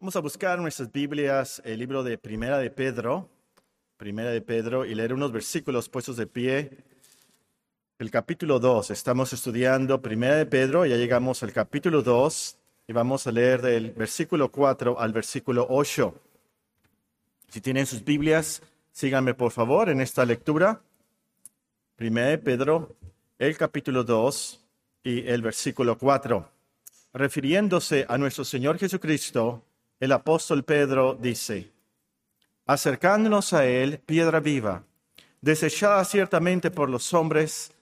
Vamos a buscar nuestras Biblias el libro de Primera de Pedro, Primera de Pedro, y leer unos versículos puestos de pie. El capítulo 2, estamos estudiando Primera de Pedro, ya llegamos al capítulo 2 y vamos a leer del versículo 4 al versículo 8. Si tienen sus Biblias, síganme por favor en esta lectura. Primera de Pedro, el capítulo 2 y el versículo 4. Refiriéndose a nuestro Señor Jesucristo, el apóstol Pedro dice, acercándonos a Él, piedra viva, desechada ciertamente por los hombres,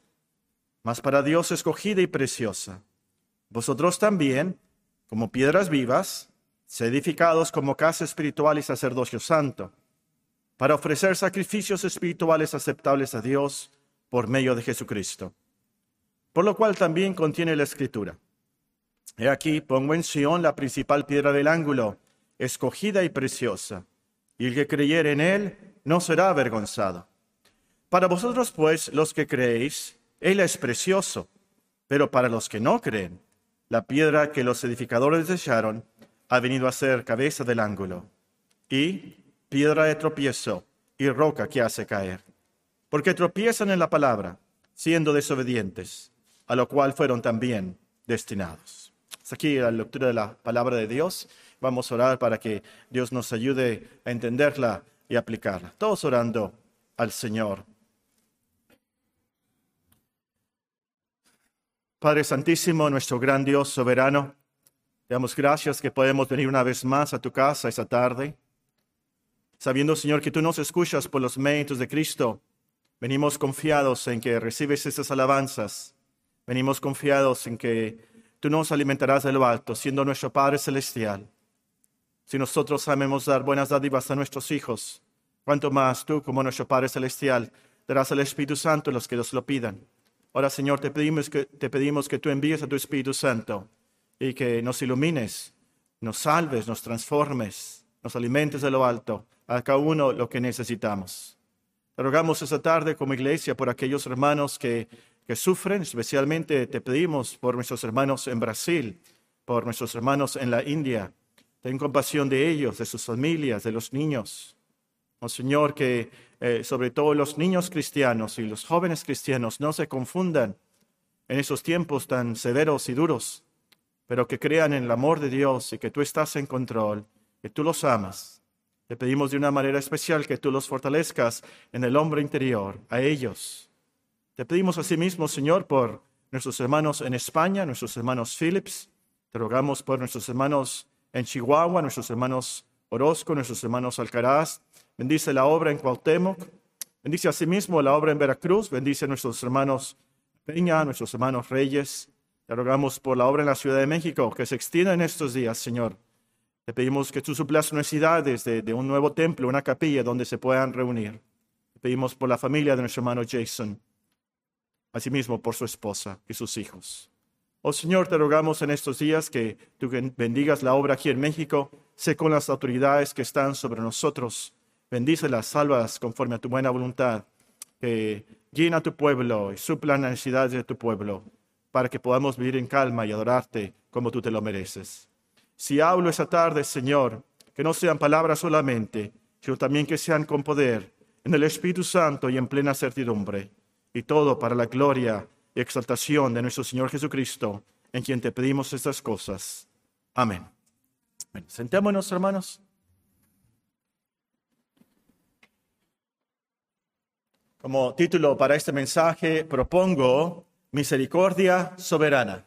mas para Dios escogida y preciosa. Vosotros también, como piedras vivas, edificados como casa espiritual y sacerdocio santo, para ofrecer sacrificios espirituales aceptables a Dios por medio de Jesucristo. Por lo cual también contiene la escritura. He aquí, pongo en Sion la principal piedra del ángulo, escogida y preciosa, y el que creyere en él no será avergonzado. Para vosotros, pues, los que creéis, él es precioso, pero para los que no creen, la piedra que los edificadores desearon ha venido a ser cabeza del ángulo, y piedra de tropiezo y roca que hace caer, porque tropiezan en la palabra, siendo desobedientes, a lo cual fueron también destinados. Hasta aquí la lectura de la palabra de Dios. Vamos a orar para que Dios nos ayude a entenderla y aplicarla. Todos orando al Señor. Padre Santísimo, nuestro gran Dios soberano, te damos gracias que podemos venir una vez más a tu casa esta tarde. Sabiendo, Señor, que tú nos escuchas por los méritos de Cristo, venimos confiados en que recibes estas alabanzas. Venimos confiados en que tú nos alimentarás de lo alto, siendo nuestro Padre Celestial. Si nosotros sabemos dar buenas dádivas a nuestros hijos, cuanto más tú, como nuestro Padre Celestial, darás al Espíritu Santo a los que nos lo pidan. Ahora, Señor, te pedimos, que, te pedimos que tú envíes a tu Espíritu Santo y que nos ilumines, nos salves, nos transformes, nos alimentes de lo alto, a cada uno lo que necesitamos. Te rogamos esta tarde como iglesia por aquellos hermanos que que sufren, especialmente te pedimos por nuestros hermanos en Brasil, por nuestros hermanos en la India. Ten compasión de ellos, de sus familias, de los niños. Oh Señor, que eh, sobre todo los niños cristianos y los jóvenes cristianos no se confundan en esos tiempos tan severos y duros, pero que crean en el amor de Dios y que tú estás en control, que tú los amas. Te pedimos de una manera especial que tú los fortalezcas en el hombre interior, a ellos, te pedimos asimismo, Señor, por nuestros hermanos en España, nuestros hermanos Phillips. Te rogamos por nuestros hermanos en Chihuahua, nuestros hermanos Orozco, nuestros hermanos Alcaraz. Bendice la obra en Cuauhtémoc. Bendice asimismo la obra en Veracruz. Bendice a nuestros hermanos Peña, nuestros hermanos Reyes. Te rogamos por la obra en la Ciudad de México, que se extienda en estos días, Señor. Te pedimos que tú suplas necesidades de, de un nuevo templo, una capilla donde se puedan reunir. Te pedimos por la familia de nuestro hermano Jason asimismo por su esposa y sus hijos. Oh Señor, te rogamos en estos días que tú bendigas la obra aquí en México, sé con las autoridades que están sobre nosotros, bendícelas, salvas conforme a tu buena voluntad, que llena a tu pueblo y supla las necesidades de tu pueblo, para que podamos vivir en calma y adorarte como tú te lo mereces. Si hablo esa tarde, Señor, que no sean palabras solamente, sino también que sean con poder, en el Espíritu Santo y en plena certidumbre y todo para la gloria y exaltación de nuestro Señor Jesucristo, en quien te pedimos estas cosas. Amén. sentémonos, hermanos. Como título para este mensaje propongo Misericordia Soberana.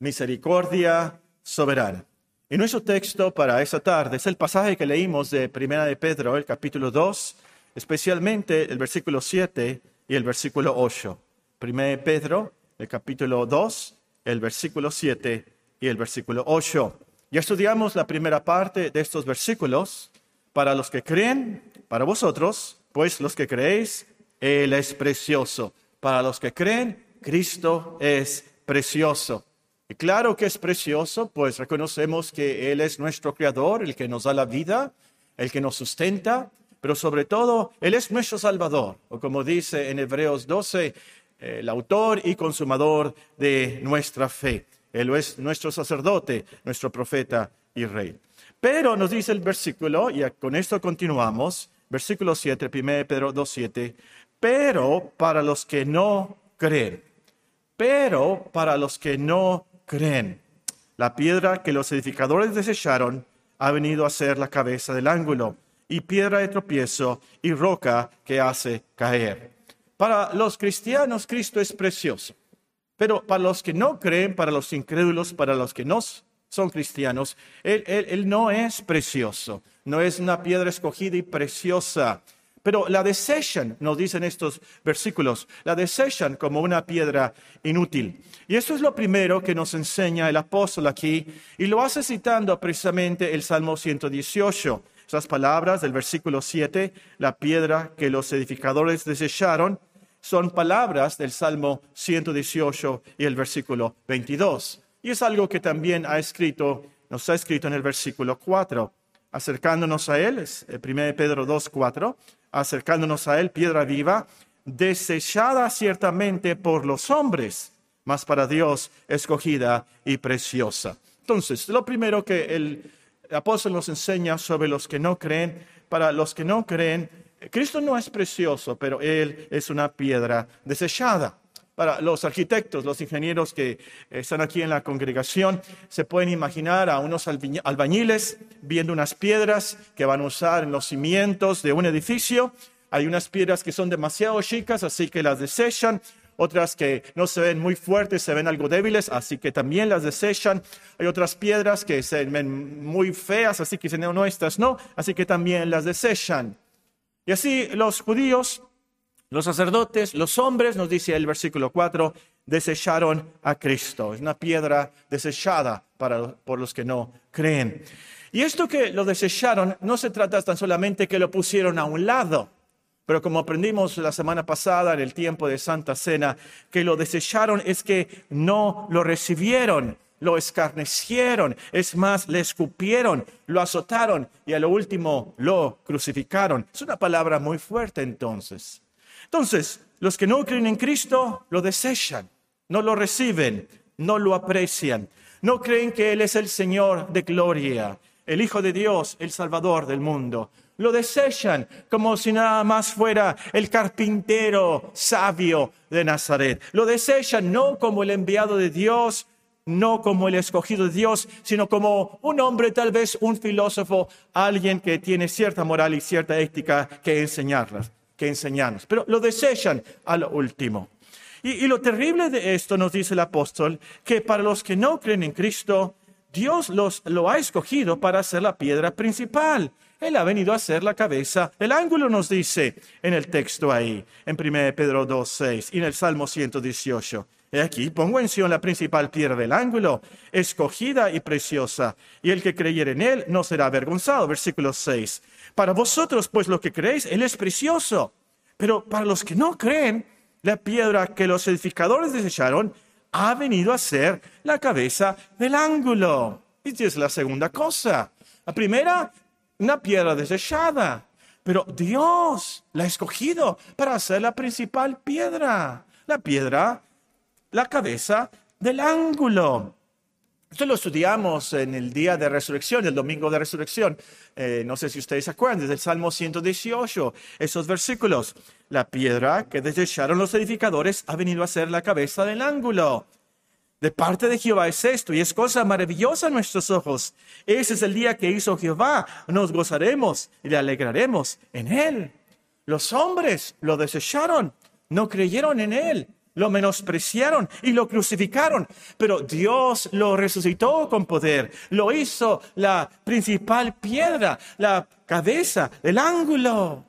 Misericordia Soberana. Y nuestro texto para esta tarde es el pasaje que leímos de Primera de Pedro, el capítulo 2, especialmente el versículo 7 y el versículo 8. Primero Pedro, el capítulo 2, el versículo 7 y el versículo 8. Ya estudiamos la primera parte de estos versículos. Para los que creen, para vosotros, pues los que creéis, Él es precioso. Para los que creen, Cristo es precioso. Y claro que es precioso, pues reconocemos que Él es nuestro Creador, el que nos da la vida, el que nos sustenta, pero sobre todo Él es nuestro Salvador, o como dice en Hebreos 12, el autor y consumador de nuestra fe. Él es nuestro sacerdote, nuestro profeta y Rey. Pero nos dice el versículo, y con esto continuamos, versículo 7, 1 Pedro 2, 7, pero para los que no creen, pero para los que no creen, la piedra que los edificadores desecharon ha venido a ser la cabeza del ángulo, y piedra de tropiezo y roca que hace caer. Para los cristianos Cristo es precioso, pero para los que no creen, para los incrédulos, para los que no son cristianos, él, no es precioso, no es una piedra escogida y preciosa. Pero la desechan, nos dicen estos versículos, la desechan como una piedra inútil. Y eso es lo primero que nos enseña el apóstol aquí, y lo hace citando precisamente el Salmo 118. Esas palabras del versículo 7, la piedra que los edificadores desecharon, son palabras del Salmo 118 y el versículo 22. Y es algo que también ha escrito, nos ha escrito en el versículo 4. Acercándonos a Él, es 1 Pedro 2, 4, acercándonos a Él, piedra viva, desechada ciertamente por los hombres, mas para Dios escogida y preciosa. Entonces, lo primero que el apóstol nos enseña sobre los que no creen, para los que no creen, Cristo no es precioso, pero Él es una piedra desechada para los arquitectos, los ingenieros que están aquí en la congregación, se pueden imaginar a unos albañiles viendo unas piedras que van a usar en los cimientos de un edificio. Hay unas piedras que son demasiado chicas, así que las desechan. Otras que no se ven muy fuertes, se ven algo débiles, así que también las desechan. Hay otras piedras que se ven muy feas, así que no, nuestras no, así que también las desechan. Y así los judíos los sacerdotes, los hombres, nos dice el versículo 4, desecharon a Cristo. Es una piedra desechada para, por los que no creen. Y esto que lo desecharon no se trata tan solamente que lo pusieron a un lado, pero como aprendimos la semana pasada en el tiempo de Santa Cena, que lo desecharon es que no lo recibieron, lo escarnecieron, es más, le escupieron, lo azotaron y a lo último lo crucificaron. Es una palabra muy fuerte entonces. Entonces, los que no creen en Cristo lo desechan, no lo reciben, no lo aprecian, no creen que Él es el Señor de gloria, el Hijo de Dios, el Salvador del mundo. Lo desechan como si nada más fuera el carpintero sabio de Nazaret. Lo desechan no como el enviado de Dios, no como el escogido de Dios, sino como un hombre, tal vez un filósofo, alguien que tiene cierta moral y cierta ética que enseñarlas que enseñarnos, pero lo desechan a lo último. Y, lo terrible de esto, nos dice el apóstol, que para los que no creen en Cristo, Dios los, lo ha escogido para ser la piedra principal. Él ha venido a ser la cabeza. El ángulo nos dice en el texto ahí, en 1 Pedro 2.6 y en el Salmo 118. He aquí, pongo en Sion la principal piedra del ángulo, escogida y preciosa, y el que creyere en él no será avergonzado. Versículo 6. Para vosotros, pues lo que creéis, Él es precioso. Pero para los que no creen, la piedra que los edificadores desecharon ha venido a ser la cabeza del ángulo. Y es la segunda cosa. La primera, una piedra desechada. Pero Dios la ha escogido para ser la principal piedra. La piedra, la cabeza del ángulo. Esto lo estudiamos en el día de resurrección, el domingo de resurrección. Eh, no sé si ustedes se acuerdan, desde el Salmo 118, esos versículos. La piedra que desecharon los edificadores ha venido a ser la cabeza del ángulo. De parte de Jehová es esto, y es cosa maravillosa a nuestros ojos. Ese es el día que hizo Jehová. Nos gozaremos y le alegraremos en él. Los hombres lo desecharon, no creyeron en él lo menospreciaron y lo crucificaron, pero Dios lo resucitó con poder, lo hizo la principal piedra, la cabeza, el ángulo.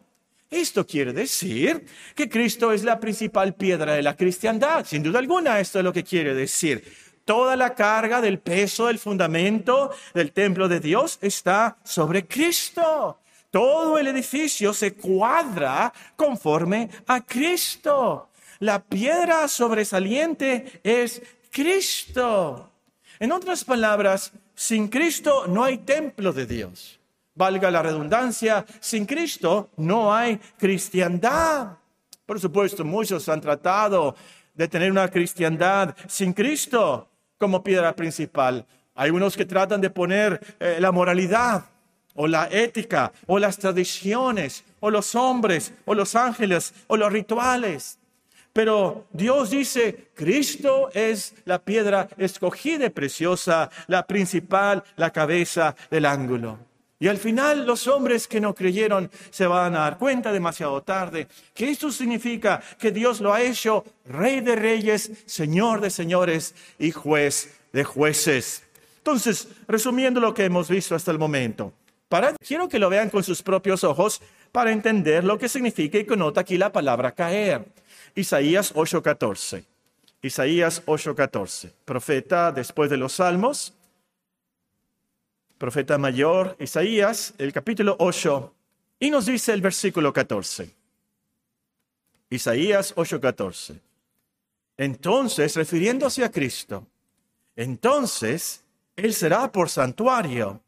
Esto quiere decir que Cristo es la principal piedra de la cristiandad. Sin duda alguna, esto es lo que quiere decir. Toda la carga del peso del fundamento del templo de Dios está sobre Cristo. Todo el edificio se cuadra conforme a Cristo. La piedra sobresaliente es Cristo. En otras palabras, sin Cristo no hay templo de Dios. Valga la redundancia, sin Cristo no hay cristiandad. Por supuesto, muchos han tratado de tener una cristiandad sin Cristo como piedra principal. Hay unos que tratan de poner eh, la moralidad o la ética o las tradiciones o los hombres o los ángeles o los rituales. Pero Dios dice, Cristo es la piedra escogida y preciosa, la principal, la cabeza del ángulo. Y al final los hombres que no creyeron se van a dar cuenta demasiado tarde que esto significa que Dios lo ha hecho rey de reyes, señor de señores y juez de jueces. Entonces, resumiendo lo que hemos visto hasta el momento, para, quiero que lo vean con sus propios ojos para entender lo que significa y conota aquí la palabra caer. Isaías 8:14. Isaías 8:14. Profeta después de los salmos, profeta mayor, Isaías, el capítulo 8, y nos dice el versículo 14. Isaías 8:14. Entonces, refiriéndose a Cristo, entonces Él será por santuario,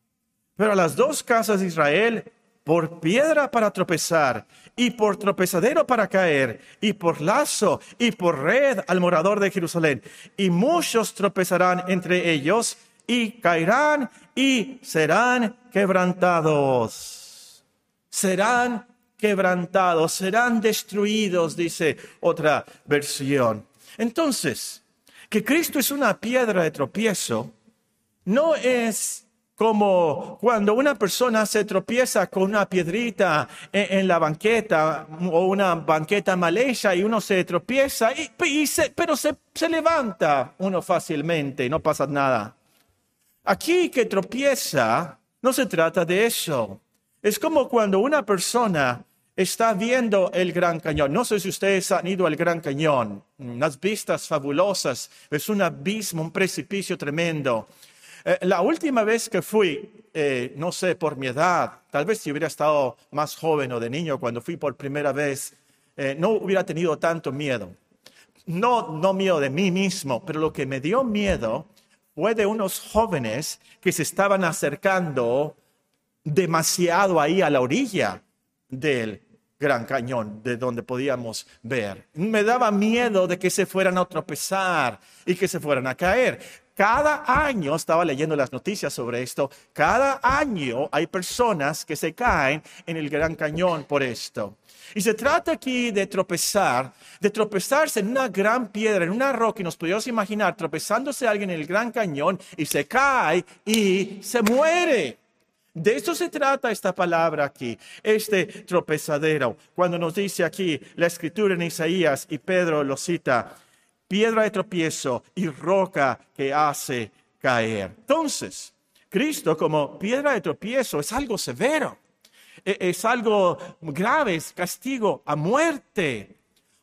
pero a las dos casas de Israel por piedra para tropezar, y por tropezadero para caer, y por lazo, y por red al morador de Jerusalén. Y muchos tropezarán entre ellos, y caerán, y serán quebrantados. Serán quebrantados, serán destruidos, dice otra versión. Entonces, que Cristo es una piedra de tropiezo, no es como cuando una persona se tropieza con una piedrita en, la banqueta o una banqueta mal hecha y uno se tropieza, y, pero se, se levanta uno fácilmente y no pasa nada. Aquí que tropieza, no se trata de eso. Es como cuando una persona está viendo el Gran Cañón. No sé si ustedes han ido al Gran Cañón, unas vistas fabulosas, es un abismo, un precipicio tremendo. Eh, la última vez que fui, eh, no sé, por mi edad, tal vez si hubiera estado más joven o de niño cuando fui por primera vez, eh, no hubiera tenido tanto miedo. No, no miedo de mí mismo, pero lo que me dio miedo fue de unos jóvenes que se estaban acercando demasiado ahí a la orilla del Gran Cañón, de donde podíamos ver. Me daba miedo de que se fueran a tropezar y que se fueran a caer. Cada año, estaba leyendo las noticias sobre esto, cada año hay personas que se caen en el Gran Cañón por esto. Y se trata aquí de tropezar, de tropezarse en una gran piedra, en una roca, y nos podemos imaginar tropezándose alguien en el Gran Cañón y se cae y se muere. De eso se trata esta palabra aquí, este tropezadero. Cuando nos dice aquí la escritura en Isaías y Pedro lo cita, piedra de tropiezo y roca que hace caer. Entonces, Cristo como piedra de tropiezo es algo severo, e-, es algo grave, es castigo a muerte.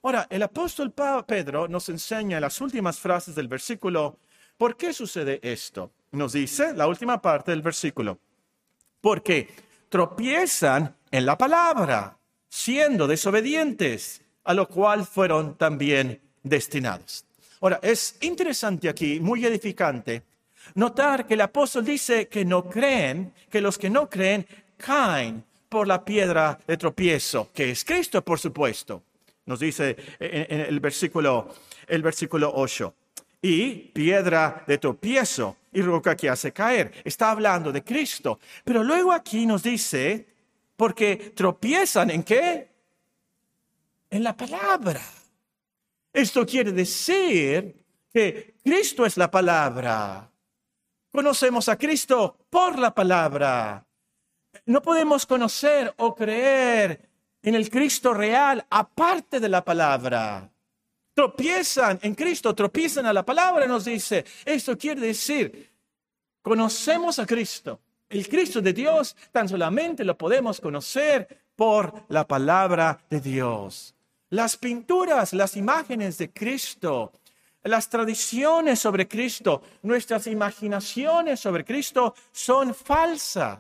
Ahora, el apóstol Pedro nos enseña en las últimas frases del versículo por qué sucede esto. Nos dice la última parte del versículo, porque tropiezan en la palabra, siendo desobedientes, a lo cual fueron también destinados. Ahora, es interesante aquí, muy edificante, notar que el apóstol dice que no creen, que los que no creen caen por la piedra de tropiezo, que es Cristo, por supuesto. Nos dice en, el versículo, el versículo 8. Y piedra de tropiezo y roca que hace caer. Está hablando de Cristo. Pero luego aquí nos dice, porque tropiezan en qué? En la palabra. Esto quiere decir que Cristo es la palabra. Conocemos a Cristo por la palabra. No podemos conocer o creer en el Cristo real aparte de la palabra. Tropiezan en Cristo, tropiezan a la palabra, nos dice. Esto quiere decir, conocemos a Cristo. El Cristo de Dios tan solamente lo podemos conocer por la palabra de Dios. Las pinturas, las imágenes de Cristo, las tradiciones sobre Cristo, nuestras imaginaciones sobre Cristo son falsas.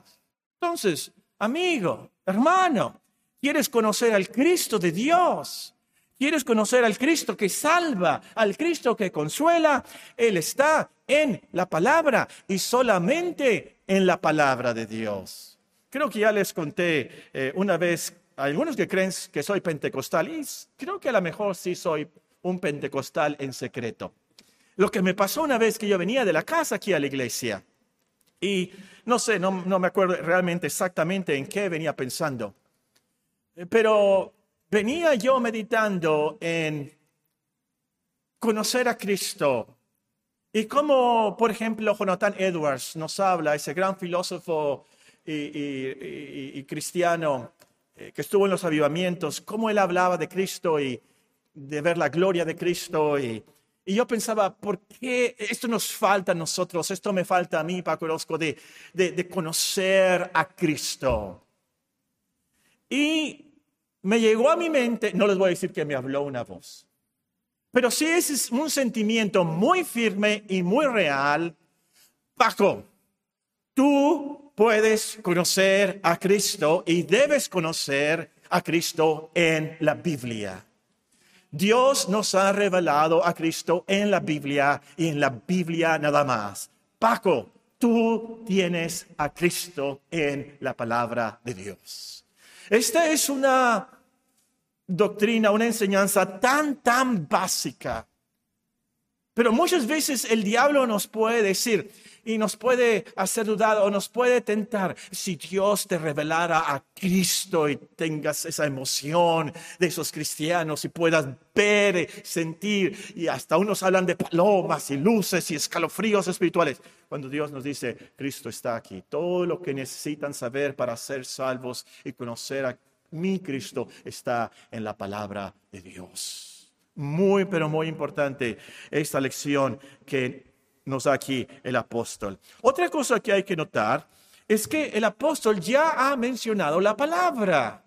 Entonces, amigo, hermano, ¿quieres conocer al Cristo de Dios? ¿Quieres conocer al Cristo que salva, al Cristo que consuela? Él está en la palabra y solamente en la palabra de Dios. Creo que ya les conté eh, una vez algunos que creen que soy pentecostal y creo que a lo mejor sí soy un pentecostal en secreto. Lo que me pasó una vez que yo venía de la casa aquí a la iglesia, Y no sé, no, me acuerdo realmente exactamente en qué venía pensando, pero venía yo meditando en conocer a Cristo. Y como, por ejemplo, Jonathan Edwards nos habla, ese gran filósofo y, cristiano eh, que estuvo en los avivamientos, cómo él hablaba de Cristo y de ver la gloria de Cristo. Y, yo pensaba, ¿por qué esto nos falta a nosotros? Esto me falta a mí, Paco Orozco, de, de, de conocer a Cristo. Y me llegó a mi mente, no les voy a decir que me habló una voz, pero sí es un sentimiento muy firme y muy real. Paco, tú puedes conocer a Cristo y debes conocer a Cristo en la Biblia. Dios nos ha revelado a Cristo en la Biblia y en la Biblia nada más. Paco, tú tienes a Cristo en la palabra de Dios. Esta es una doctrina, una enseñanza tan, tan básica. Pero muchas veces el diablo nos puede decir y nos puede hacer dudar o nos puede tentar si Dios te revelara a Cristo y tengas esa emoción de esos cristianos y puedas ver, sentir y hasta unos hablan de palomas y luces y escalofríos espirituales. Cuando Dios nos dice, Cristo está aquí, todo lo que necesitan saber para ser salvos y conocer a mi Cristo está en la palabra de Dios. Muy, pero muy importante esta lección que nos da aquí el apóstol. Otra cosa que hay que notar es que el apóstol ya ha mencionado la palabra.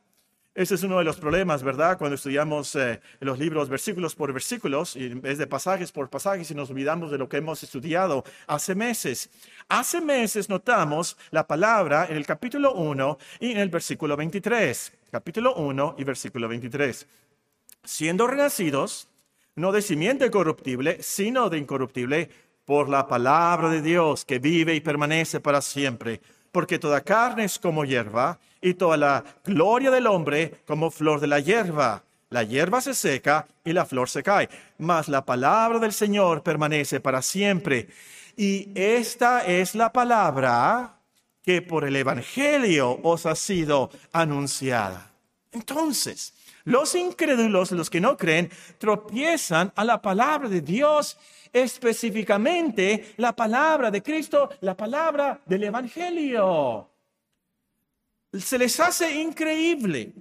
Ese es uno de los problemas, ¿verdad? Cuando estudiamos eh, los libros versículos por versículos, y en vez de pasajes por pasajes, y nos olvidamos de lo que hemos estudiado hace meses. Hace meses notamos la palabra en el capítulo 1 y en el versículo 23. Capítulo 1 y versículo 23. Siendo renacidos, no de simiente corruptible, sino de incorruptible, por la palabra de Dios que vive y permanece para siempre porque toda carne es como hierba y toda la gloria del hombre como flor de la hierba. La hierba se seca y la flor se cae, mas la palabra del Señor permanece para siempre. Y esta es la palabra que por el Evangelio os ha sido anunciada. Entonces, los incrédulos, los que no creen, tropiezan a la palabra de Dios específicamente la palabra de Cristo, la palabra del Evangelio. Se les hace increíble,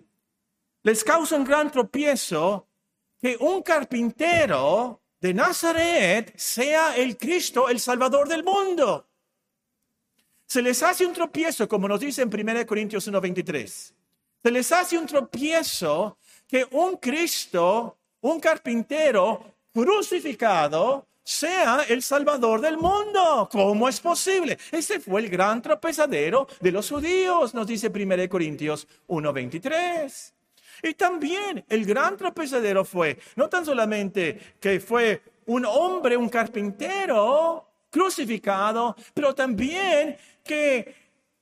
les causa un gran tropiezo que un carpintero de Nazaret sea el Cristo, el Salvador del mundo. Se les hace un tropiezo, como nos dice en 1 Corintios 1:23. Se les hace un tropiezo que un Cristo, un carpintero crucificado, sea el Salvador del mundo. ¿Cómo es posible? Ese fue el gran tropezadero de los judíos, nos dice 1 Corintios 1.23. Y también el gran tropezadero fue, no tan solamente que fue un hombre, un carpintero crucificado, pero también que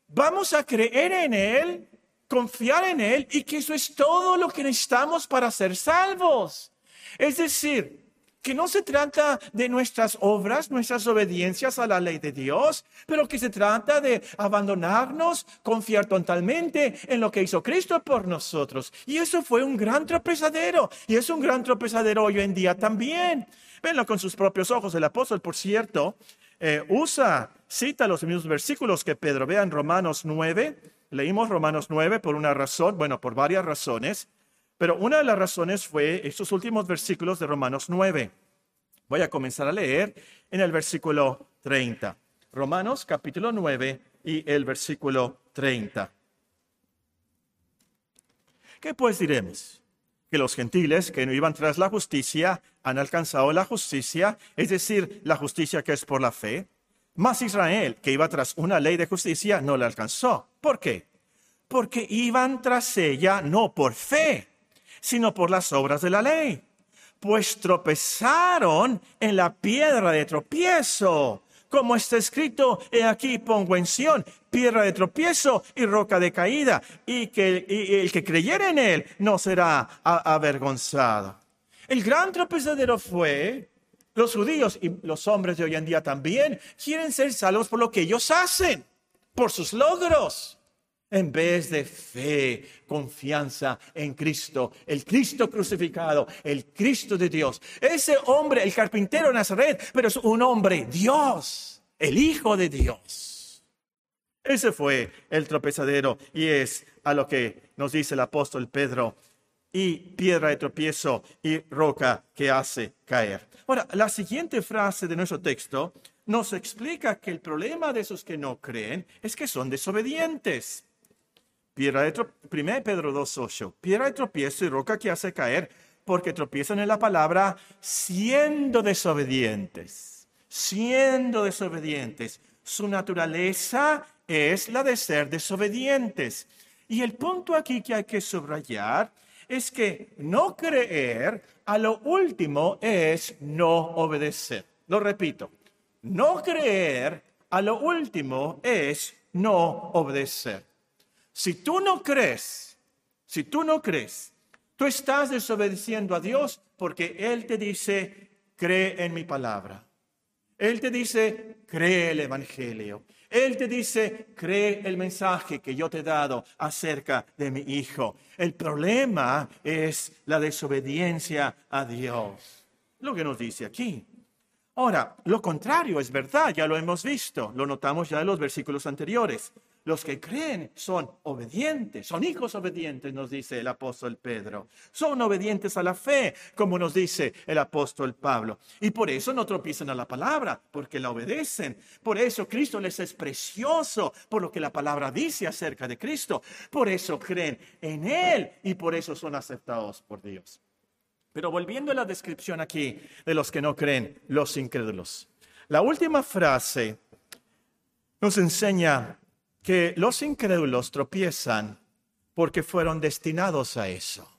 vamos a creer en Él, confiar en Él y que eso es todo lo que necesitamos para ser salvos. Es decir, que no se trata de nuestras obras, nuestras obediencias a la ley de Dios, pero que se trata de abandonarnos, confiar totalmente en lo que hizo Cristo por nosotros. Y eso fue un gran tropezadero, y es un gran tropezadero hoy en día también. Venlo con sus propios ojos. El apóstol, por cierto, eh, usa, cita los mismos versículos que Pedro. Vean Romanos 9. Leímos Romanos 9 por una razón, bueno, por varias razones. Pero una de las razones fue estos últimos versículos de Romanos 9. Voy a comenzar a leer en el versículo 30. Romanos capítulo 9 y el versículo 30. ¿Qué pues diremos? Que los gentiles que no iban tras la justicia han alcanzado la justicia, es decir, la justicia que es por la fe. Mas Israel, que iba tras una ley de justicia, no la alcanzó. ¿Por qué? Porque iban tras ella no por fe, sino por las obras de la ley. Pues tropezaron en la piedra de tropiezo. Como está escrito, he aquí pongo en Sión piedra de tropiezo y roca de caída, y que el que creyera en él no será avergonzado. El gran tropezadero fue Los judíos y los hombres de hoy en día también quieren ser salvos por lo que ellos hacen, por sus logros, en vez de fe, confianza en Cristo, el Cristo crucificado, el Cristo de Dios. Ese hombre, el carpintero Nazaret, pero es un hombre Dios, el Hijo de Dios. Ese fue el tropezadero y es a lo que nos dice el apóstol Pedro y piedra de tropiezo y roca que hace caer. Ahora, la siguiente frase de nuestro texto nos explica que el problema de esos que no creen es que son desobedientes. Piedra de 1 Pedro 2.8, piedra de tropiezo y roca que hace caer porque tropiezan en la palabra siendo desobedientes, siendo desobedientes. Su naturaleza es la de ser desobedientes. Y el punto aquí que hay que subrayar es que no creer a lo último es no obedecer. Lo repito, no creer a lo último es no obedecer. Si tú no crees, si tú no crees, tú estás desobedeciendo a Dios porque Él te dice, cree en mi palabra. Él te dice, cree el Evangelio. Él te dice, cree el mensaje que yo te he dado acerca de mi hijo. El problema es la desobediencia a Dios. Lo que nos dice aquí. Ahora, lo contrario es verdad, ya lo hemos visto, lo notamos ya en los versículos anteriores. Los que creen son obedientes, son hijos obedientes, nos dice el apóstol Pedro. Son obedientes a la fe, como nos dice el apóstol Pablo. Y por eso no tropiezan a la palabra, porque la obedecen. Por eso Cristo les es precioso, por lo que la palabra dice acerca de Cristo. Por eso creen en Él y por eso son aceptados por Dios. Pero volviendo a la descripción aquí de los que no creen, los incrédulos. La última frase nos enseña que los incrédulos tropiezan porque fueron destinados a eso.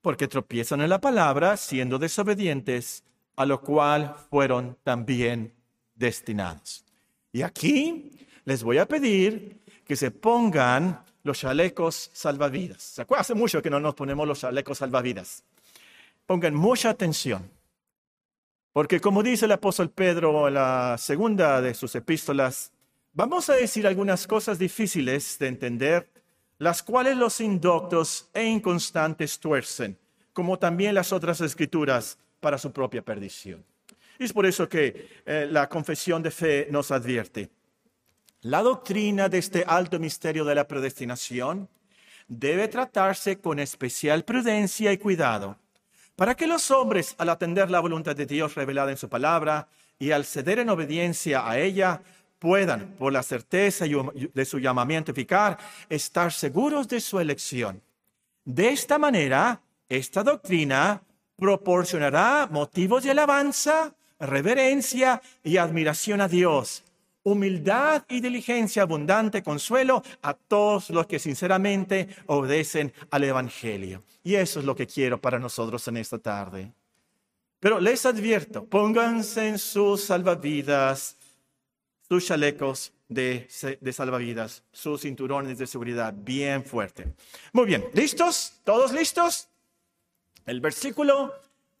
Porque tropiezan en la palabra siendo desobedientes, a lo cual fueron también destinados. Y aquí les voy a pedir que se pongan los chalecos salvavidas. ¿Se acuerdan? Hace mucho que no nos ponemos los chalecos salvavidas. Pongan mucha atención. Porque como dice el apóstol Pedro en la segunda de sus epístolas, Vamos a decir algunas cosas difíciles de entender, las cuales los indoctos e inconstantes tuercen, como también las otras escrituras para su propia perdición. Y es por eso que eh, la confesión de fe nos advierte. La doctrina de este alto misterio de la predestinación debe tratarse con especial prudencia y cuidado, para que los hombres, al atender la voluntad de Dios revelada en su palabra y al ceder en obediencia a ella, puedan, por la certeza de su llamamiento eficaz, estar seguros de su elección. De esta manera, esta doctrina proporcionará motivos de alabanza, reverencia y admiración a Dios, humildad y diligencia abundante consuelo a todos los que sinceramente obedecen al Evangelio. Y eso es lo que quiero para nosotros en esta tarde. Pero les advierto, pónganse en sus salvavidas sus chalecos de, salvavidas, sus cinturones de seguridad bien fuerte. Muy bien, ¿listos? ¿Todos listos? El versículo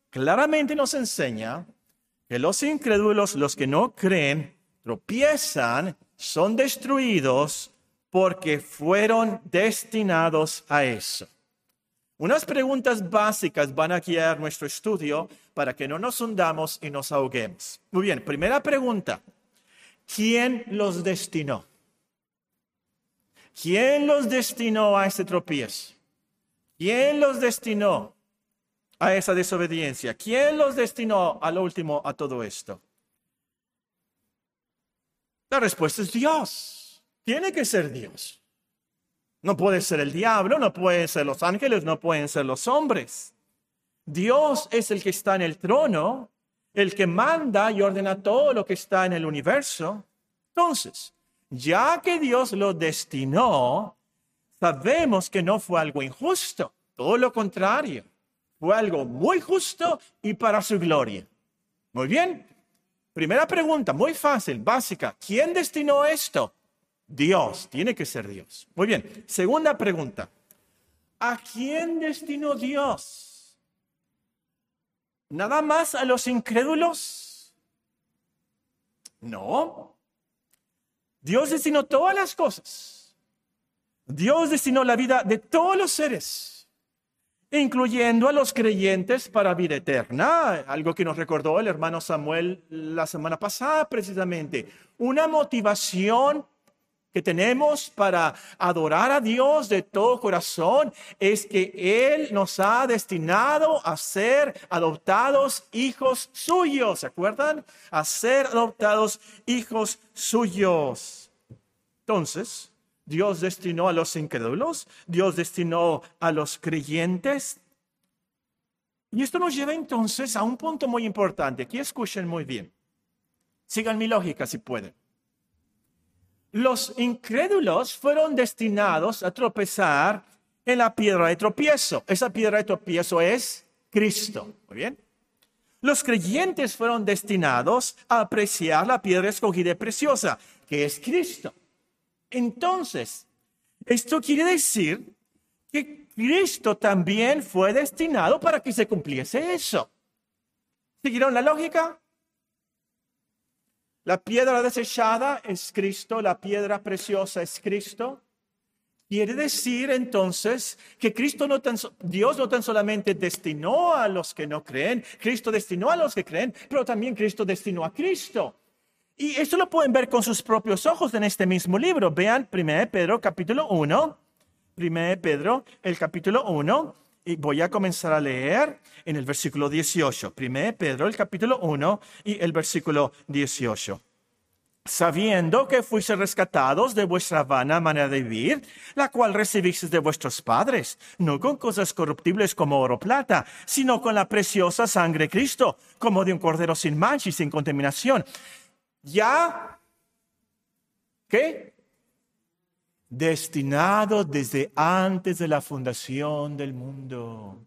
claramente nos enseña que los incrédulos, los que no creen, tropiezan, son destruidos porque fueron destinados a eso. Unas preguntas básicas van a guiar nuestro estudio para que no nos hundamos y nos ahoguemos. Muy bien, primera pregunta. ¿Quién los destinó? ¿Quién los destinó a ese tropiezo? ¿Quién los destinó a esa desobediencia? ¿Quién los destinó al último a todo esto? La respuesta es Dios. Tiene que ser Dios. No puede ser el diablo, no pueden ser los ángeles, no pueden ser los hombres. Dios es el que está en el trono el que manda y ordena todo lo que está en el universo. Entonces, ya que Dios lo destinó, sabemos que no fue algo injusto, todo lo contrario, fue algo muy justo y para su gloria. Muy bien. Primera pregunta, muy fácil, básica. ¿Quién destinó esto? Dios, tiene que ser Dios. Muy bien. Segunda pregunta, ¿a quién destinó Dios? nada más a los incrédulos. No. Dios destinó todas las cosas. Dios destinó la vida de todos los seres, incluyendo a los creyentes para vida eterna, algo que nos recordó el hermano Samuel la semana pasada precisamente, una motivación que tenemos para adorar a Dios de todo corazón es que Él nos ha destinado a ser adoptados hijos suyos. ¿Se acuerdan? A ser adoptados hijos suyos. Entonces, Dios destinó a los incrédulos, Dios destinó a los creyentes. Y esto nos lleva entonces a un punto muy importante. Aquí escuchen muy bien. Sigan mi lógica si pueden los incrédulos fueron destinados a tropezar en la piedra de tropiezo. Esa piedra de tropiezo es Cristo. Muy bien. Los creyentes fueron destinados a apreciar la piedra escogida y preciosa, que es Cristo. Entonces, esto quiere decir que Cristo también fue destinado para que se cumpliese eso. ¿Siguieron la lógica? La piedra desechada es Cristo, la piedra preciosa es Cristo. Quiere decir entonces que Cristo no tan, Dios no tan solamente destinó a los que no creen, Cristo destinó a los que creen, pero también Cristo destinó a Cristo. Y esto lo pueden ver con sus propios ojos en este mismo libro. Vean 1 Pedro capítulo 1, 1 Pedro el capítulo 1, y voy a comenzar a leer en el versículo 18. 1 Pedro, el capítulo 1 y el versículo 18 sabiendo que fuiste rescatados de vuestra vana manera de vivir, la cual recibisteis de vuestros padres, no con cosas corruptibles como oro o plata, sino con la preciosa sangre de Cristo, como de un cordero sin mancha y sin contaminación. Ya, ¿qué? destinado desde antes de la fundación del mundo.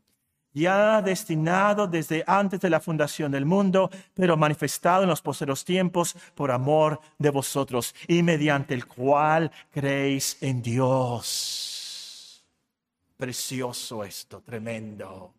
Ya destinado desde antes de la fundación del mundo, pero manifestado en los posteros tiempos por amor de vosotros y mediante el cual creéis en Dios. Precioso esto, tremendo.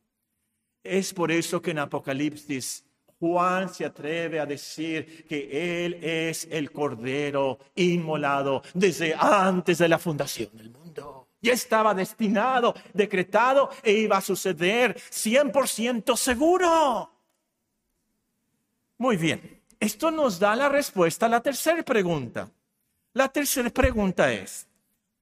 Es por eso que en Apocalipsis Juan se atreve a decir que Él es el Cordero inmolado desde antes de la fundación del mundo. Ya estaba destinado, decretado e iba a suceder 100% seguro. Muy bien, esto nos da la respuesta a la tercera pregunta. La tercera pregunta es,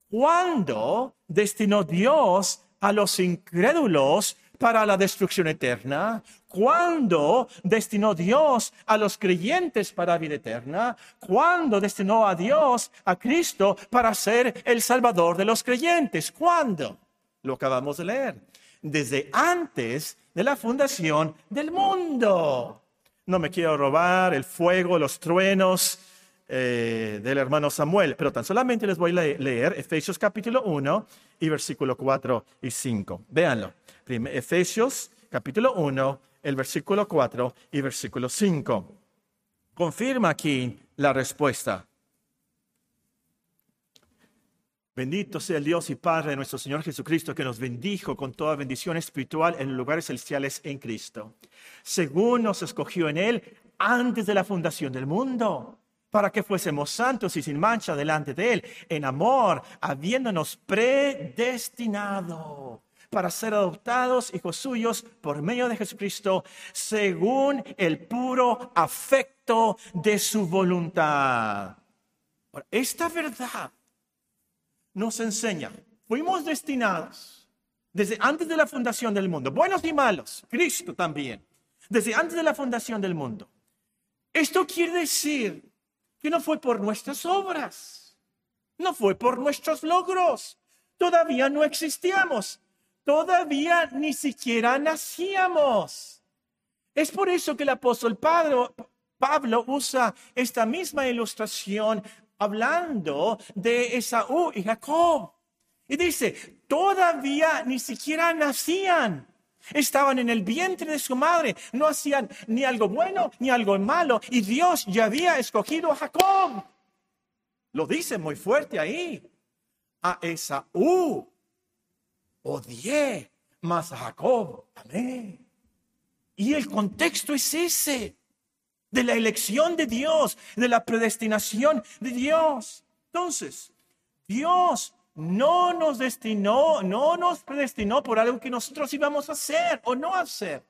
¿cuándo destinó Dios a los incrédulos para la destrucción eterna? ¿Cuándo destinó Dios a los creyentes para vida eterna? ¿Cuándo destinó a Dios, a Cristo, para ser el Salvador de los creyentes? ¿Cuándo? Lo acabamos de leer. Desde antes de la fundación del mundo. No me quiero robar el fuego, los truenos eh, del hermano Samuel, pero tan solamente les voy a leer Efesios capítulo 1 y versículo 4 y 5. Véanlo. Efesios capítulo 1, el versículo 4 y versículo 5. Confirma aquí la respuesta. Bendito sea el Dios y Padre de nuestro Señor Jesucristo, que nos bendijo con toda bendición espiritual en lugares celestiales en Cristo, según nos escogió en Él antes de la fundación del mundo, para que fuésemos santos y sin mancha delante de Él, en amor, habiéndonos predestinado para ser adoptados hijos suyos por medio de Jesucristo, según el puro afecto de su voluntad. Esta verdad nos enseña, fuimos destinados desde antes de la fundación del mundo, buenos y malos, Cristo también, desde antes de la fundación del mundo. Esto quiere decir que no fue por nuestras obras, no fue por nuestros logros, todavía no existíamos, todavía ni siquiera nacíamos. Es por eso que el apóstol Pablo, Pablo usa esta misma ilustración hablando de Esaú y Jacob. Y dice, todavía ni siquiera nacían. Estaban en el vientre de su madre, no hacían ni algo bueno ni algo malo, y Dios ya había escogido a Jacob. Lo dice muy fuerte ahí. A Esaú odié más a Jacob. Amén. Y el contexto es ese, de la elección de Dios, de la predestinación de Dios. Entonces, Dios no nos destinó, no nos predestinó por algo que nosotros íbamos a hacer o no hacer.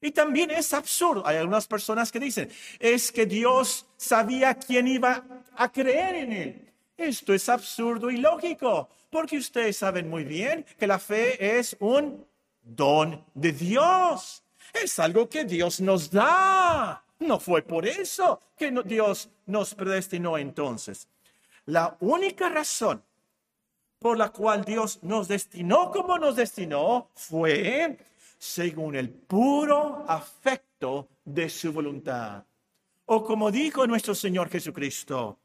Y también es absurdo. Hay algunas personas que dicen, es que Dios sabía quién iba a creer en él. Esto es absurdo y lógico, porque ustedes saben muy bien que la fe es un don de Dios. Es algo que Dios nos da. No fue por eso que Dios nos predestinó entonces. La única razón por la cual Dios nos destinó como nos destinó fue según el puro afecto de su voluntad. O como dijo nuestro Señor Jesucristo,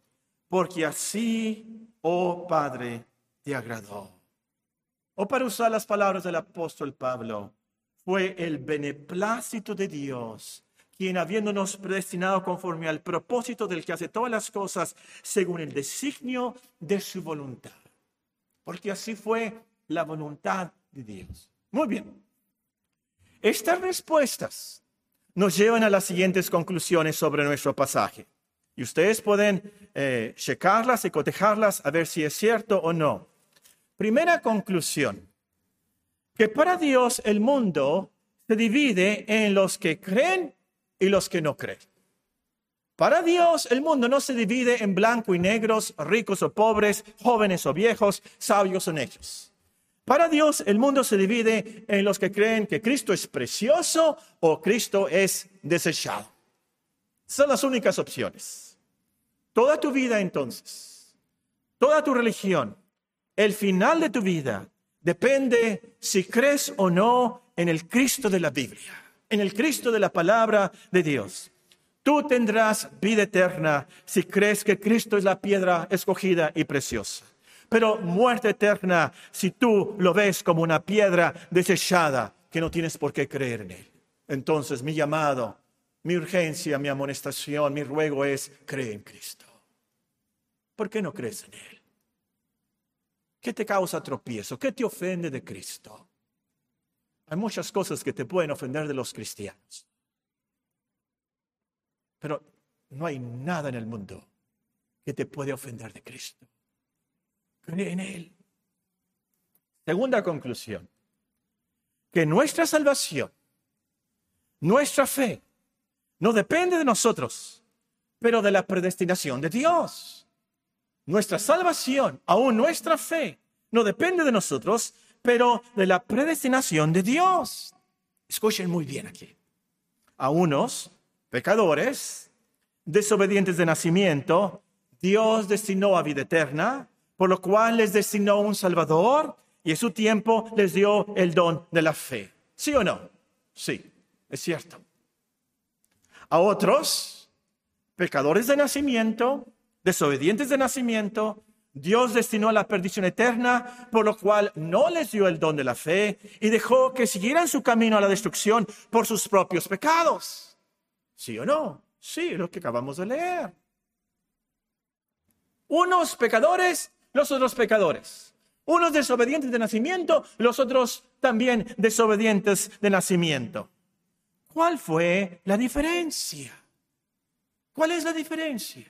porque así, oh Padre, te agradó. O para usar las palabras del apóstol Pablo, fue el beneplácito de Dios quien habiéndonos predestinado conforme al propósito del que hace todas las cosas según el designio de su voluntad. Porque así fue la voluntad de Dios. Muy bien. Estas respuestas nos llevan a las siguientes conclusiones sobre nuestro pasaje. Y ustedes pueden eh, checarlas y cotejarlas a ver si es cierto o no. Primera conclusión, que para Dios el mundo se divide en los que creen y los que no creen. Para Dios el mundo no se divide en blanco y negros, ricos o pobres, jóvenes o viejos, sabios o necios. Para Dios el mundo se divide en los que creen que Cristo es precioso o Cristo es desechado. Son las únicas opciones. Toda tu vida entonces, toda tu religión, el final de tu vida depende si crees o no en el Cristo de la Biblia, en el Cristo de la palabra de Dios. Tú tendrás vida eterna si crees que Cristo es la piedra escogida y preciosa pero muerte eterna si tú lo ves como una piedra desechada que no tienes por qué creer en él. Entonces mi llamado, mi urgencia, mi amonestación, mi ruego es, cree en Cristo. ¿Por qué no crees en Él? ¿Qué te causa tropiezo? ¿Qué te ofende de Cristo? Hay muchas cosas que te pueden ofender de los cristianos. Pero no hay nada en el mundo que te puede ofender de Cristo cree en Él. Segunda conclusión, que nuestra salvación, nuestra fe, no depende de nosotros, pero de la predestinación de Dios. Nuestra salvación, aún nuestra fe, no depende de nosotros, pero de la predestinación de Dios. Escuchen muy bien aquí. A unos pecadores, desobedientes de nacimiento, Dios destinó a vida eterna, por lo cual les designó un Salvador y en su tiempo les dio el don de la fe. ¿Sí o no? Sí, es cierto. A otros, pecadores de nacimiento, desobedientes de nacimiento, Dios destinó a la perdición eterna, por lo cual no les dio el don de la fe y dejó que siguieran su camino a la destrucción por sus propios pecados. ¿Sí o no? Sí, lo que acabamos de leer. Unos pecadores los otros pecadores. Unos desobedientes de nacimiento, los otros también desobedientes de nacimiento. ¿Cuál fue la diferencia? ¿Cuál es la diferencia?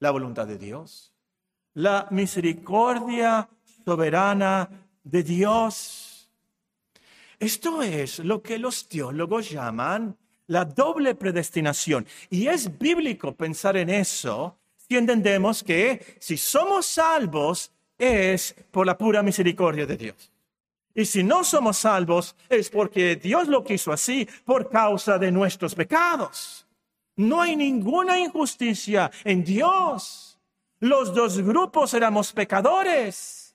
La voluntad de Dios, la misericordia soberana de Dios. Esto es lo que los teólogos llaman la doble predestinación. Y es bíblico pensar en eso entendemos que si somos salvos es por la pura misericordia de Dios. Y si no somos salvos es porque Dios lo quiso así por causa de nuestros pecados. No hay ninguna injusticia en Dios. Los dos grupos éramos pecadores.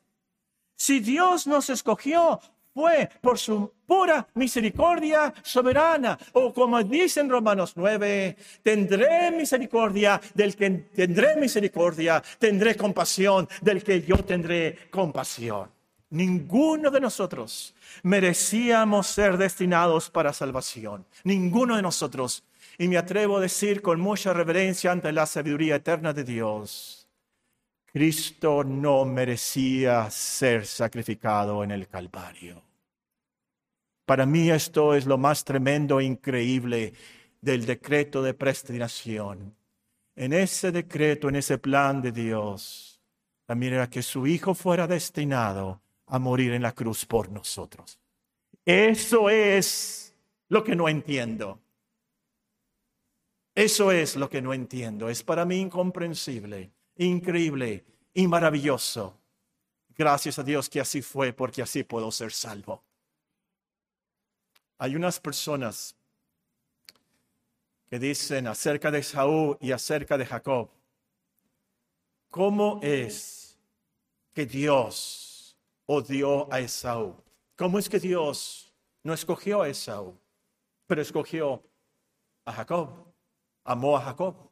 Si Dios nos escogió, fue por su pura misericordia soberana. O como dice en Romanos 9, tendré misericordia del que tendré misericordia, tendré compasión del que yo tendré compasión. Ninguno de nosotros merecíamos ser destinados para salvación. Ninguno de nosotros. Y me atrevo a decir con mucha reverencia ante la sabiduría eterna de Dios, Cristo no merecía ser sacrificado en el Calvario. Para mí esto es lo más tremendo e increíble del decreto de predestinación. En ese decreto, en ese plan de Dios, también era que su Hijo fuera destinado a morir en la cruz por nosotros. Eso es lo que no entiendo. Eso es lo que no entiendo. Es para mí incomprensible, increíble y maravilloso. Gracias a Dios que así fue, porque así puedo ser salvo. Hay unas personas que dicen acerca de Saúl y acerca de Jacob, ¿cómo es que Dios odió a Esaú? ¿Cómo es que Dios no escogió a Esaú, pero escogió a Jacob? amó a Jacob.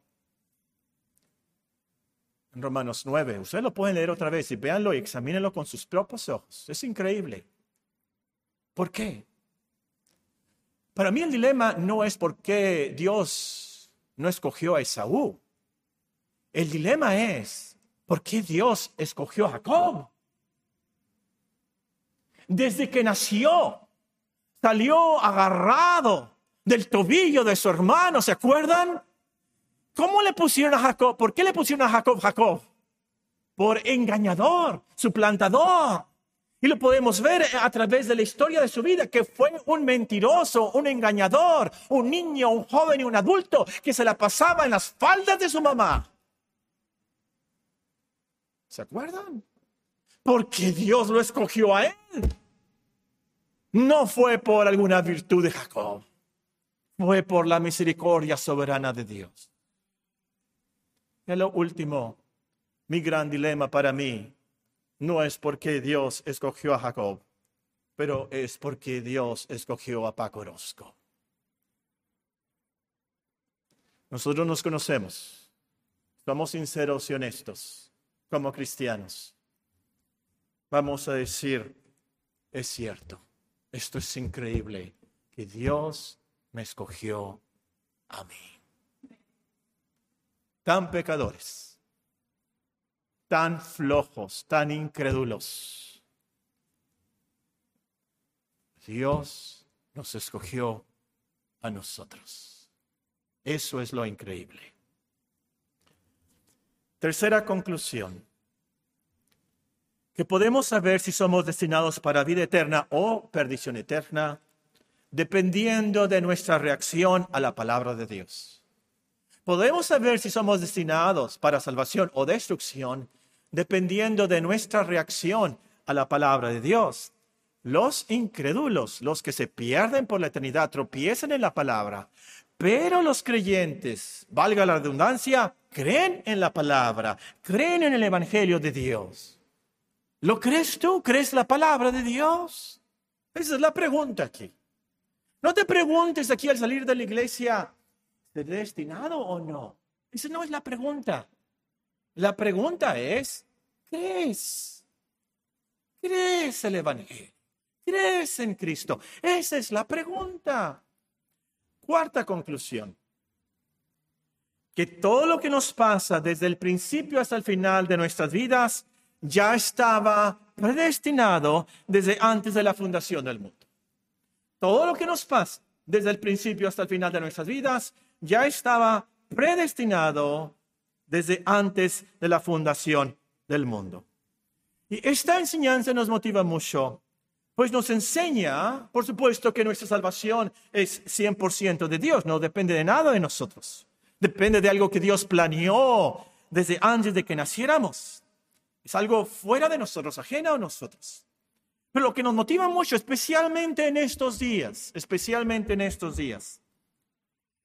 En Romanos 9, ustedes lo pueden leer otra vez y véanlo y examínenlo con sus propios ojos. Es increíble. ¿Por qué? Para mí el dilema no es por qué Dios no escogió a Esaú. El dilema es por qué Dios escogió a Jacob. Desde que nació, salió agarrado del tobillo de su hermano, ¿se acuerdan? ¿Cómo le pusieron a Jacob? ¿Por qué le pusieron a Jacob Jacob? Por engañador, suplantador. Y lo podemos ver a través de la historia de su vida, que fue un mentiroso, un engañador, un niño, un joven y un adulto que se la pasaba en las faldas de su mamá. ¿Se acuerdan? Porque Dios lo escogió a él. No fue por alguna virtud de Jacob, fue por la misericordia soberana de Dios. Y lo último, mi gran dilema para mí no es porque Dios escogió a Jacob, pero es porque Dios escogió a Paco Orozco. Nosotros nos conocemos, somos sinceros y honestos como cristianos. Vamos a decir, es cierto, esto es increíble, que Dios me escogió a mí tan pecadores, tan flojos, tan incrédulos. Dios nos escogió a nosotros. Eso es lo increíble. Tercera conclusión, que podemos saber si somos destinados para vida eterna o perdición eterna, dependiendo de nuestra reacción a la palabra de Dios. Podemos saber si somos destinados para salvación o destrucción dependiendo de nuestra reacción a la palabra de Dios. Los incrédulos, los que se pierden por la eternidad, tropiezan en la palabra, pero los creyentes, valga la redundancia, creen en la palabra, creen en el Evangelio de Dios. ¿Lo crees tú? ¿Crees la palabra de Dios? Esa es la pregunta aquí. No te preguntes aquí al salir de la iglesia, destinado o no? Esa no es la pregunta. La pregunta es, ¿crees? ¿Crees el Evangelio? ¿Crees en Cristo? Esa es la pregunta. Cuarta conclusión. Que todo lo que nos pasa desde el principio hasta el final de nuestras vidas ya estaba predestinado desde antes de la fundación del mundo. Todo lo que nos pasa desde el principio hasta el final de nuestras vidas ya estaba predestinado desde antes de la fundación del mundo. Y esta enseñanza nos motiva mucho, pues nos enseña, por supuesto, que nuestra salvación es 100% de Dios, no depende de nada de nosotros. Depende de algo que Dios planeó desde antes de que naciéramos. Es algo fuera de nosotros, ajeno a nosotros. Pero lo que nos motiva mucho, especialmente en estos días, especialmente en estos días,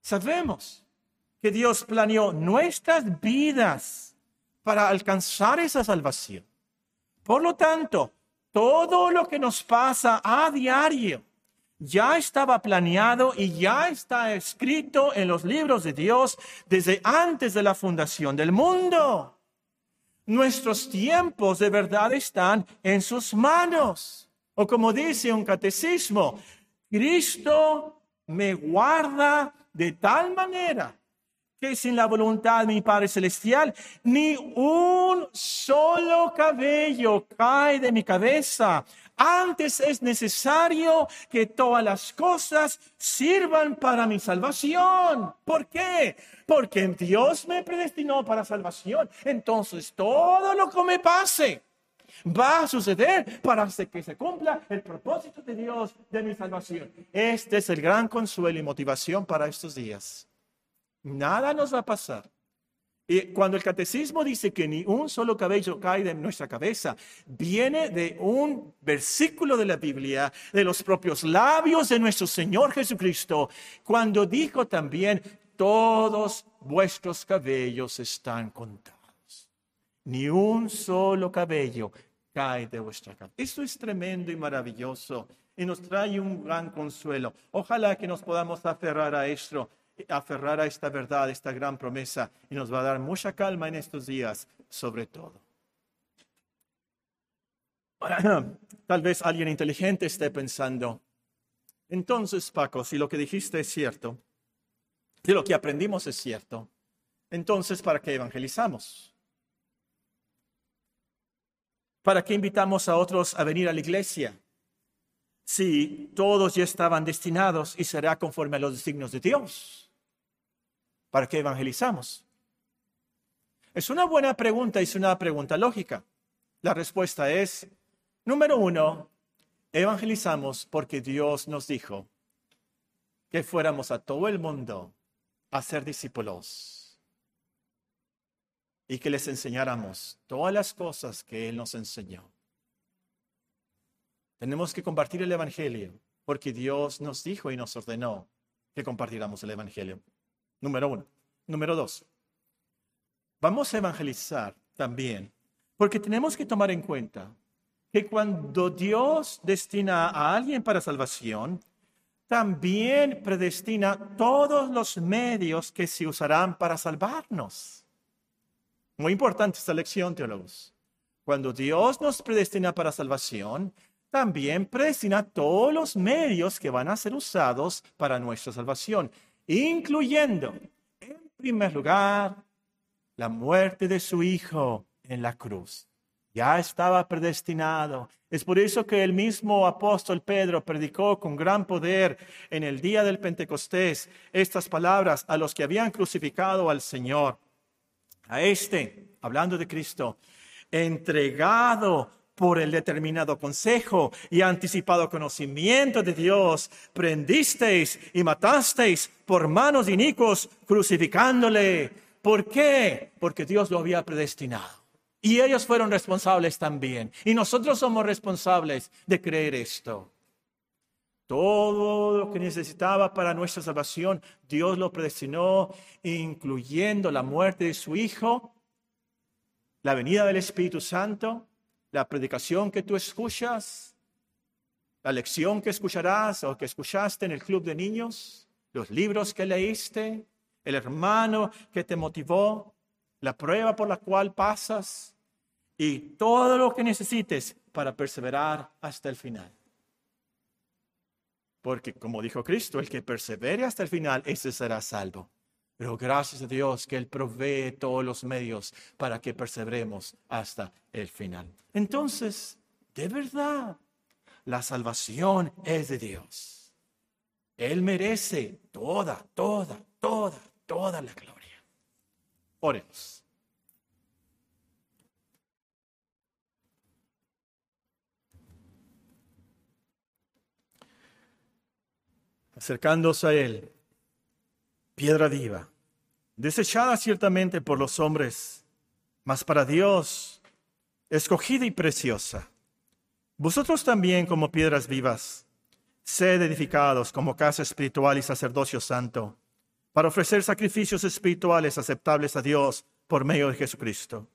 Sabemos que Dios planeó nuestras vidas para alcanzar esa salvación. Por lo tanto, todo lo que nos pasa a diario ya estaba planeado y ya está escrito en los libros de Dios desde antes de la fundación del mundo. Nuestros tiempos de verdad están en sus manos. O como dice un catecismo, Cristo me guarda de tal manera que sin la voluntad de mi Padre Celestial, ni un solo cabello cae de mi cabeza. Antes es necesario que todas las cosas sirvan para mi salvación. ¿Por qué? Porque Dios me predestinó para salvación. Entonces todo lo que me pase va a suceder para que se cumpla el propósito de Dios de mi salvación. Este es el gran consuelo y motivación para estos días. Nada nos va a pasar. Y cuando el catecismo dice que ni un solo cabello cae de nuestra cabeza, viene de un versículo de la Biblia, de los propios labios de nuestro Señor Jesucristo, cuando dijo también, todos vuestros cabellos están contados. Ni un solo cabello cae de vuestra cabeza. Esto es tremendo y maravilloso y nos trae un gran consuelo. Ojalá que nos podamos aferrar a esto aferrar a esta verdad, esta gran promesa, y nos va a dar mucha calma en estos días, sobre todo. Tal vez alguien inteligente esté pensando, entonces Paco, si lo que dijiste es cierto, si lo que aprendimos es cierto, entonces ¿para qué evangelizamos? ¿Para qué invitamos a otros a venir a la iglesia? Si todos ya estaban destinados y será conforme a los designios de Dios. ¿Para qué evangelizamos? Es una buena pregunta y es una pregunta lógica. La respuesta es, número uno, evangelizamos porque Dios nos dijo que fuéramos a todo el mundo a ser discípulos y que les enseñáramos todas las cosas que Él nos enseñó. Tenemos que compartir el Evangelio porque Dios nos dijo y nos ordenó que compartiéramos el Evangelio. Número uno. Número dos. Vamos a evangelizar también, porque tenemos que tomar en cuenta que cuando Dios destina a alguien para salvación, también predestina todos los medios que se usarán para salvarnos. Muy importante esta lección, teólogos. Cuando Dios nos predestina para salvación, también predestina todos los medios que van a ser usados para nuestra salvación incluyendo, en primer lugar, la muerte de su Hijo en la cruz. Ya estaba predestinado. Es por eso que el mismo apóstol Pedro predicó con gran poder en el día del Pentecostés estas palabras a los que habían crucificado al Señor. A este, hablando de Cristo, entregado por el determinado consejo y anticipado conocimiento de Dios, prendisteis y matasteis por manos inicuos, crucificándole. ¿Por qué? Porque Dios lo había predestinado. Y ellos fueron responsables también. Y nosotros somos responsables de creer esto. Todo lo que necesitaba para nuestra salvación, Dios lo predestinó, incluyendo la muerte de su Hijo, la venida del Espíritu Santo la predicación que tú escuchas, la lección que escucharás o que escuchaste en el club de niños, los libros que leíste, el hermano que te motivó, la prueba por la cual pasas y todo lo que necesites para perseverar hasta el final. Porque como dijo Cristo, el que persevere hasta el final, ese será salvo. Pero gracias a Dios que Él provee todos los medios para que perseveremos hasta el final. Entonces, de verdad, la salvación es de Dios. Él merece toda, toda, toda, toda la gloria. Oremos. Acercándose a Él, piedra viva, desechada ciertamente por los hombres, mas para Dios escogida y preciosa. Vosotros también como piedras vivas, sed edificados como casa espiritual y sacerdocio santo, para ofrecer sacrificios espirituales aceptables a Dios por medio de Jesucristo.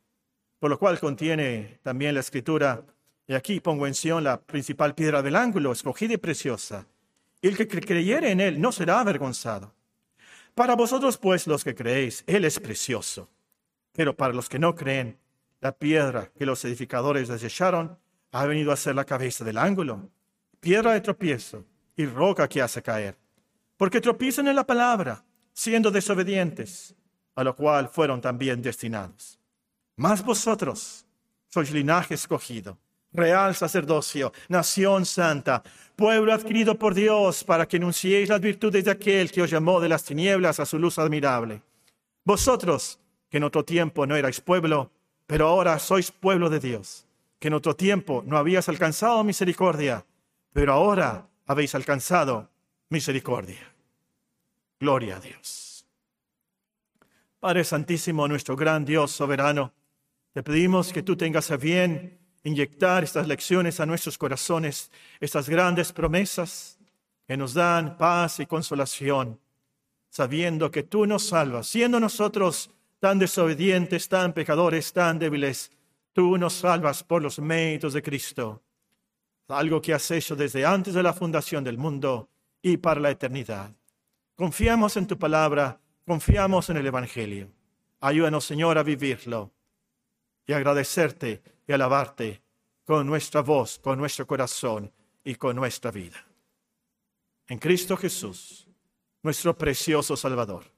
Por lo cual contiene también la escritura, y aquí pongo en Sion la principal piedra del ángulo, escogida y preciosa. El que creyere en él no será avergonzado. Para vosotros, pues, los que creéis, Él es precioso. Pero para los que no creen, la piedra que los edificadores desecharon ha venido a ser la cabeza del ángulo, piedra de tropiezo y roca que hace caer. Porque tropiezan en la palabra, siendo desobedientes. a lo cual fueron también destinados. Mas vosotros sois linaje escogido, real sacerdocio, nación santa, pueblo adquirido por Dios para que enunciéis las virtudes de aquel que os llamó de las tinieblas a su luz admirable. Vosotros, que en otro tiempo no erais pueblo, pero ahora sois pueblo de Dios, que en otro tiempo no habías alcanzado misericordia, pero ahora habéis alcanzado misericordia. Gloria a Dios. Padre Santísimo, nuestro gran Dios soberano, te pedimos que tú tengas a bien inyectar estas lecciones a nuestros corazones, estas grandes promesas que nos dan paz y consolación, sabiendo que tú nos salvas, siendo nosotros tan desobedientes, tan pecadores, tan débiles, tú nos salvas por los méritos de Cristo, algo que has hecho desde antes de la fundación del mundo y para la eternidad. Confiamos en tu palabra, confiamos en el Evangelio. Ayúdanos, Señor, a vivirlo y agradecerte y alabarte con nuestra voz, con nuestro corazón y con nuestra vida. En Cristo Jesús, nuestro precioso Salvador.